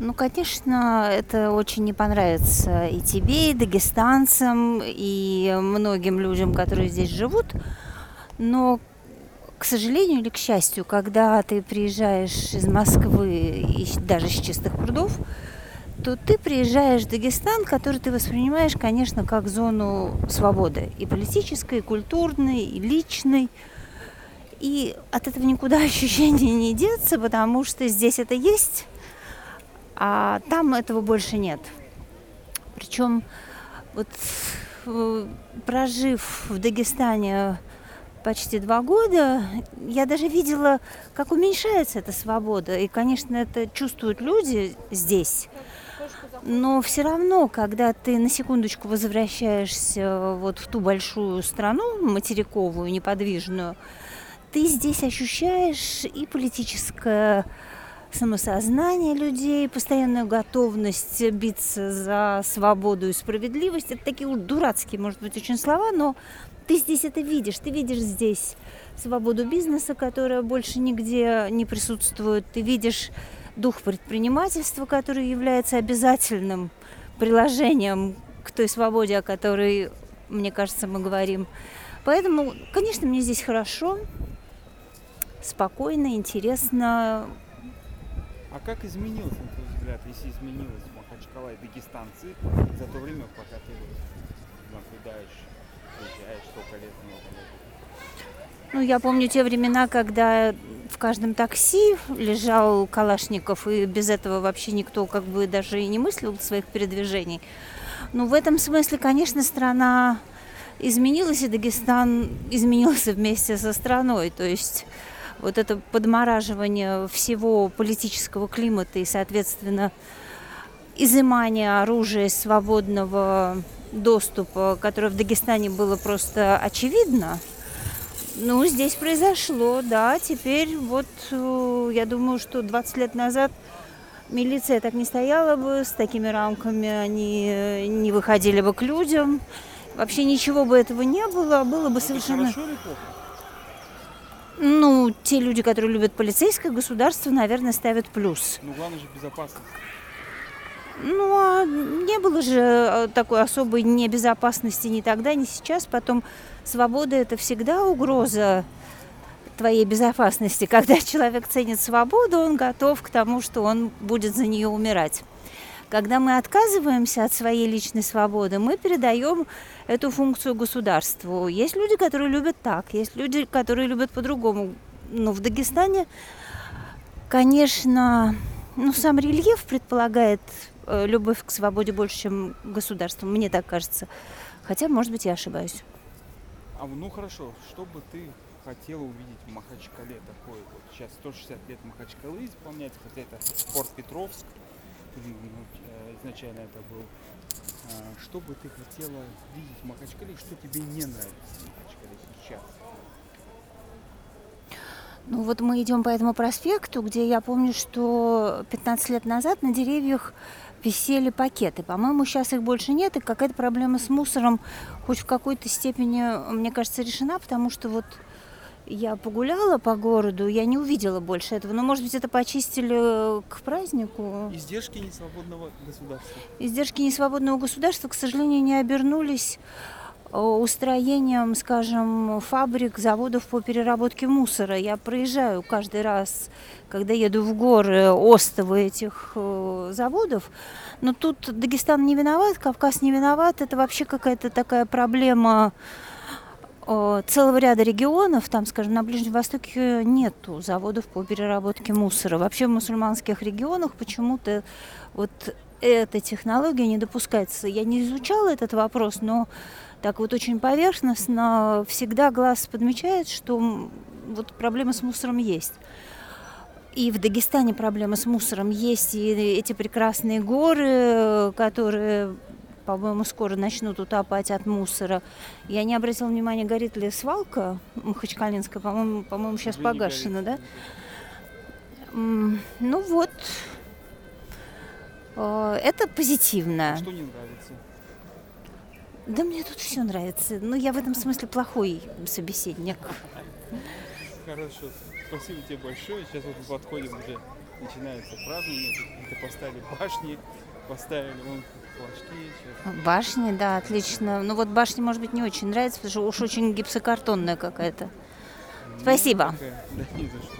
Ну, конечно, это очень не понравится и тебе, и дагестанцам, и многим людям, которые здесь живут. Но, к сожалению или к счастью, когда ты приезжаешь из Москвы и даже с чистых прудов, то ты приезжаешь в Дагестан, который ты воспринимаешь, конечно, как зону свободы. И политической, и культурной, и личной. И от этого никуда ощущения не деться, потому что здесь это есть, а там этого больше нет. Причем вот э, прожив в Дагестане почти два года, я даже видела, как уменьшается эта свобода. И, конечно, это чувствуют люди здесь. Но все равно, когда ты на секундочку возвращаешься вот в ту большую страну, материковую, неподвижную, ты здесь ощущаешь и политическое самосознание людей, постоянную готовность биться за свободу и справедливость. Это такие дурацкие, может быть, очень слова, но ты здесь это видишь. Ты видишь здесь свободу бизнеса, которая больше нигде не присутствует. Ты видишь дух предпринимательства, который является обязательным приложением к той свободе, о которой, мне кажется, мы говорим. Поэтому, конечно, мне здесь хорошо, спокойно, интересно, а как изменилось, на твой взгляд, если изменилось Махачкала и дагестанцы за то время, пока ты наблюдаешь, приезжаешь, сколько лет, много лет? Ну, я помню те времена, когда в каждом такси лежал Калашников, и без этого вообще никто как бы даже и не мыслил своих передвижений. Ну, в этом смысле, конечно, страна изменилась, и Дагестан изменился вместе со страной. То есть вот это подмораживание всего политического климата и, соответственно, изымание оружия свободного доступа, которое в Дагестане было просто очевидно, ну, здесь произошло, да. Теперь вот э, я думаю, что 20 лет назад милиция так не стояла бы, с такими рамками они э, не выходили бы к людям. Вообще ничего бы этого не было, было бы совершенно... Это хорошо или плохо? Ну, те люди, которые любят полицейское государство, наверное, ставят плюс. Ну, главное же безопасность. Ну, а не было же э, такой особой небезопасности ни тогда, ни сейчас. Потом свобода – это всегда угроза твоей безопасности. Когда человек ценит свободу, он готов к тому, что он будет за нее умирать. Когда мы отказываемся от своей личной свободы, мы передаем эту функцию государству. Есть люди, которые любят так, есть люди, которые любят по-другому. Но в Дагестане, конечно, ну, сам рельеф предполагает э, любовь к свободе больше, чем государству. Мне так кажется. Хотя, может быть, я ошибаюсь. А, ну хорошо, что бы ты хотела увидеть в Махачкале такое вот? Сейчас 160 лет Махачкалы исполняется, хотя это Порт Петровск, Э, изначально это был. А, что бы ты хотела видеть в Махачкале, что тебе не нравится в Махачкале сейчас? Ну вот мы идем по этому проспекту, где я помню, что 15 лет назад на деревьях висели пакеты. По-моему, сейчас их больше нет, и какая-то проблема с мусором хоть в какой-то степени, мне кажется, решена, потому что вот я погуляла по городу, я не увидела больше этого. Но, может быть, это почистили к празднику. Издержки несвободного государства. Издержки несвободного государства, к сожалению, не обернулись э, устроением, скажем, фабрик, заводов по переработке мусора. Я проезжаю каждый раз, когда еду в горы, остовы этих э, заводов. Но тут Дагестан не виноват, Кавказ не виноват. Это вообще какая-то такая проблема целого ряда регионов, там, скажем, на Ближнем Востоке нету заводов по переработке мусора. Вообще в мусульманских регионах почему-то вот эта технология не допускается. Я не изучала этот вопрос, но так вот очень поверхностно всегда глаз подмечает, что вот проблема с мусором есть. И в Дагестане проблема с мусором есть, и эти прекрасные горы, которые по-моему, скоро начнут утопать от мусора. Я не обратила внимания, горит ли свалка Махачкалинская, по-моему, по-моему, сейчас погашена, да? Ну вот, э, это позитивно. А что не нравится? Да мне тут все нравится. Но я в этом смысле плохой собеседник. Хорошо. Спасибо тебе большое. Сейчас вот мы подходим уже начинается празднование, какие-то поставили башни, поставили вон флажки. Башни, да, отлично. Ну вот башня, может быть, не очень нравится, потому что уж очень гипсокартонная какая-то. Спасибо. Такая- Да не за что.